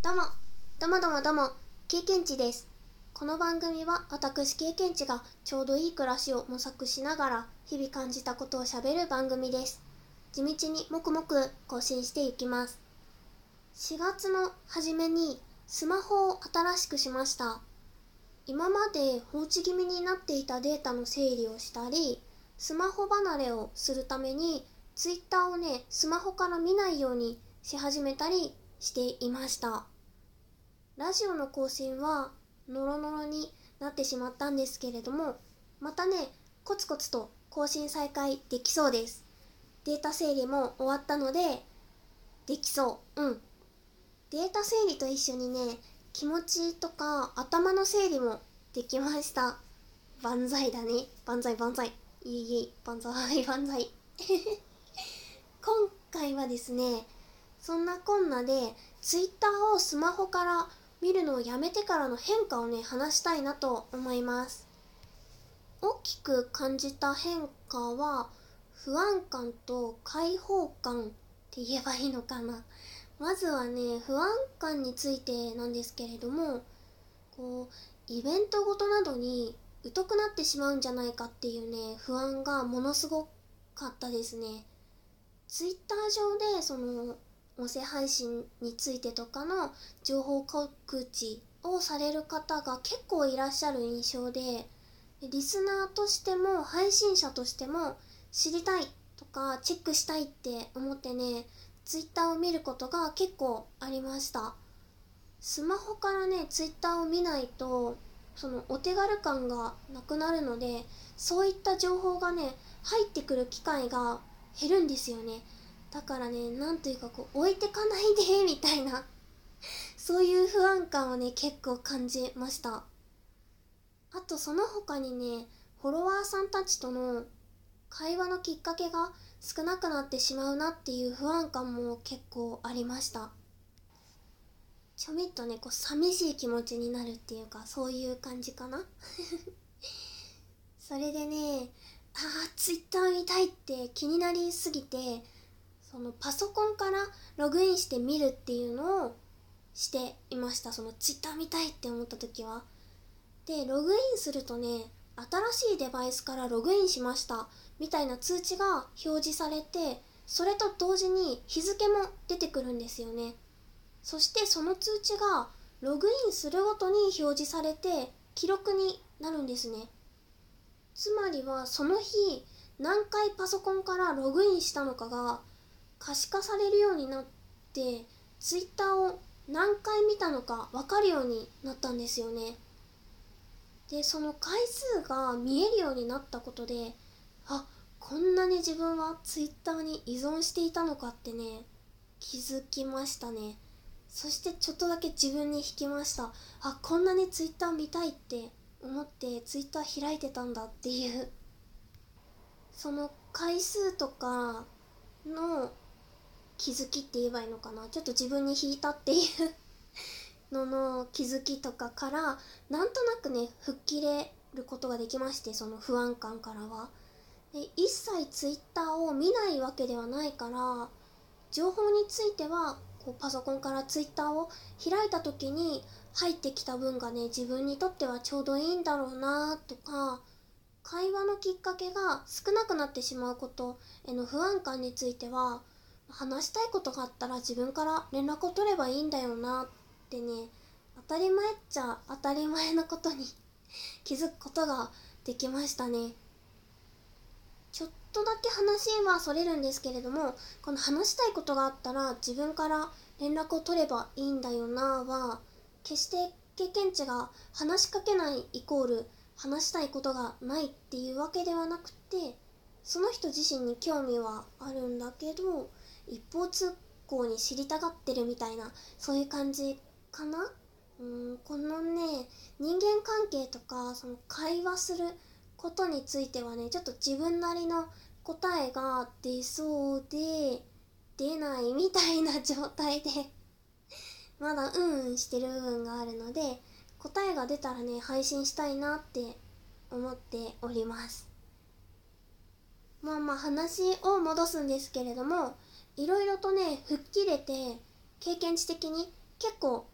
どうも、どうもどうもどうも、経験値です。この番組は私経験値がちょうどいい暮らしを模索しながら日々感じたことをしゃべる番組です。地道にもくもく更新していきます。4月の初めにスマホを新しくしました。今まで放置気味になっていたデータの整理をしたり、スマホ離れをするためにツイッターをね、スマホから見ないようにし始めたりしていました。ラジオの更新はノロノロになってしまったんですけれども、またね、コツコツと更新再開できそうです。データ整理も終わったので、できそう。うん。データ整理と一緒にね、気持ちとか頭の整理もできました。万歳だね。万歳万歳。いえいえ、万歳万歳。今回はですね、そんなこんなで、ツイッターをスマホから見るのをやめてからの変化をね、話したいなと思います。大きく感じた変化は、不安感と解放感って言えばいいのかな。まずはね、不安感についてなんですけれども、こう、イベントごとなどに疎くなってしまうんじゃないかっていうね、不安がものすごかったですね。ツイッター上で、その、音声配信についてとかの情報告知をされる方が結構いらっしゃる印象で、リスナーとしても配信者としても知りたいとかチェックしたいって思ってね、ツイッターを見ることが結構ありました。スマホからね、ツイッターを見ないと、そのお手軽感がなくなるので、そういった情報がね、入ってくる機会が減るんですよね。だからね、なんというかこう、置いてかないで、みたいな、そういう不安感をね、結構感じました。あとその他にね、フォロワーさんたちとの会話のきっかけが少なくなってしまうなっていう不安感も結構ありました。ちょみっとね、こう、寂しい気持ちになるっていうか、そういう感じかな それでね、ああ、ツイッター見たいって気になりすぎて、そのパソコンからログインして見るっていうのをしていました。そのツイッター見たいって思った時は。で、ログインするとね、新しいデバイスからログインしましたみたいな通知が表示されて、それと同時に日付も出てくるんですよね。そしてその通知がログインするごとに表示されて記録になるんですね。つまりはその日何回パソコンからログインしたのかが可視化されるようになってツイッターを何回見たのか分かるようになったんですよね。でその回数が見えるようになったことであこんなに自分はツイッターに依存していたのかってね気づきましたね。そしてちょっとだけ自分に引きました。あこんなにツイッター見たいって思ってツイッター開いてたんだっていう。その回数とかの気づきって言えばいいのかな？ちょっと自分に引いたっていうのの気づきとかからなんとなくね吹っ切れることができましてその不安感からは。で一切ツイッターを見ないわけではないから情報についてはこうパソコンからツイッターを開いた時に入ってきた分がね自分にとってはちょうどいいんだろうなとか会話のきっかけが少なくなってしまうことへの不安感については話したいことがあったら自分から連絡を取ればいいんだよなってね当たり前っちゃ当たり前のことに 気づくことができましたね。ちょっとだけ話はそれるんですけれどもこの話したいことがあったら自分から連絡を取ればいいんだよなは決して経験値が話しかけないイコール話したいことがないっていうわけではなくてその人自身に興味はあるんだけど一方通行に知りたがってるみたいなそういう感じかな？うんこのね人間関係とかその会話することについてはねちょっと自分なりの答えが出そうで出ないみたいな状態で まだうんうんしてる部分があるので答えが出たらね配信したいなって思っております。まあまあ話を戻すんですけれどもいろいろとね吹っ切れて経験値的に結構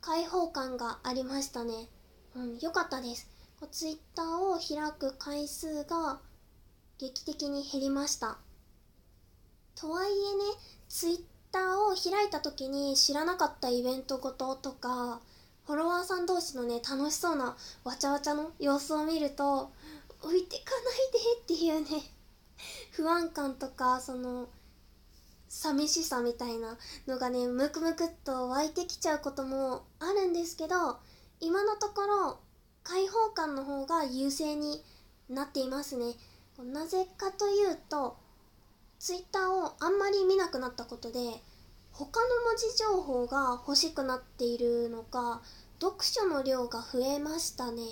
開放感がありましたね。うん良かったです。ツイッターを開く回数が劇的に減りました。とはいえねツイッターを開いた時に知らなかったイベントごととかフォロワーさん同士のね楽しそうなわちゃわちゃの様子を見ると置いてかないでっていうね 不安感とかその寂しさみたいなのがねムクムクっと湧いてきちゃうこともあるんですけど今のところ開放感の方が優勢になっていますね。なぜかというとツイッターをあんまり見なくなったことで他の文字情報が欲しくなっているのか読書の量が増えましたね。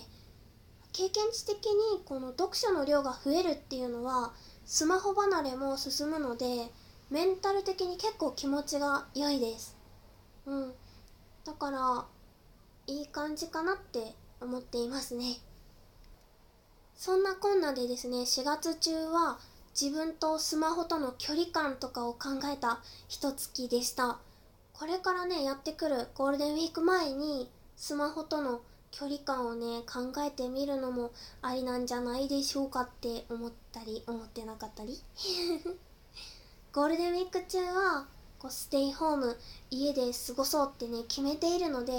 経験値的にこの読書の量が増えるっていうのはスマホ離れも進むのでメンタル的に結構気持ちが良いです。うん。だからいい感じかなって思っていますね。そんなこんなでですね4月中は自分とスマホとの距離感とかを考えた一月でした。これからねやってくるゴールデンウィーク前にスマホとの距離感をね考えてみるのもありなんじゃないでしょうかって思ったり思ってなかったり。ゴールデンウィーク中はこうステイホーム家で過ごそうってね決めているので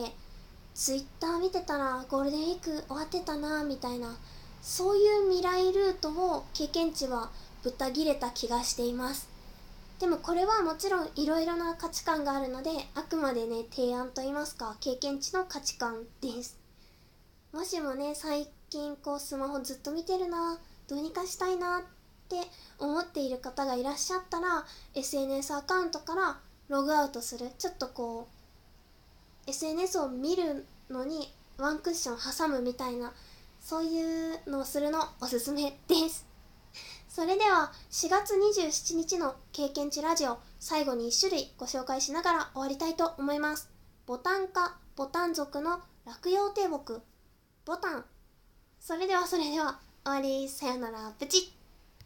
ツイッター見てたらゴールデンウィーク終わってたなみたいなそういう未来ルートを経験値はぶった切れた気がしています。でもこれはもちろんいろいろな価値観があるのであくまでね提案と言いますか経験値の価値観です。もしもね最近こうスマホずっと見てるなどうにかしたいなっって思っている方がいらっしゃったら SNS アカウントからログアウトする。ちょっとこう SNS を見るのにワンクッション挟むみたいなそういうのをするのおすすめです。それでは4月27日の経験値ラジオ最後に1種類ご紹介しながら終わりたいと思います。ボタン科ボタン族の落葉低木。ボタン。それではそれでは終わり。さよなら。プチッ。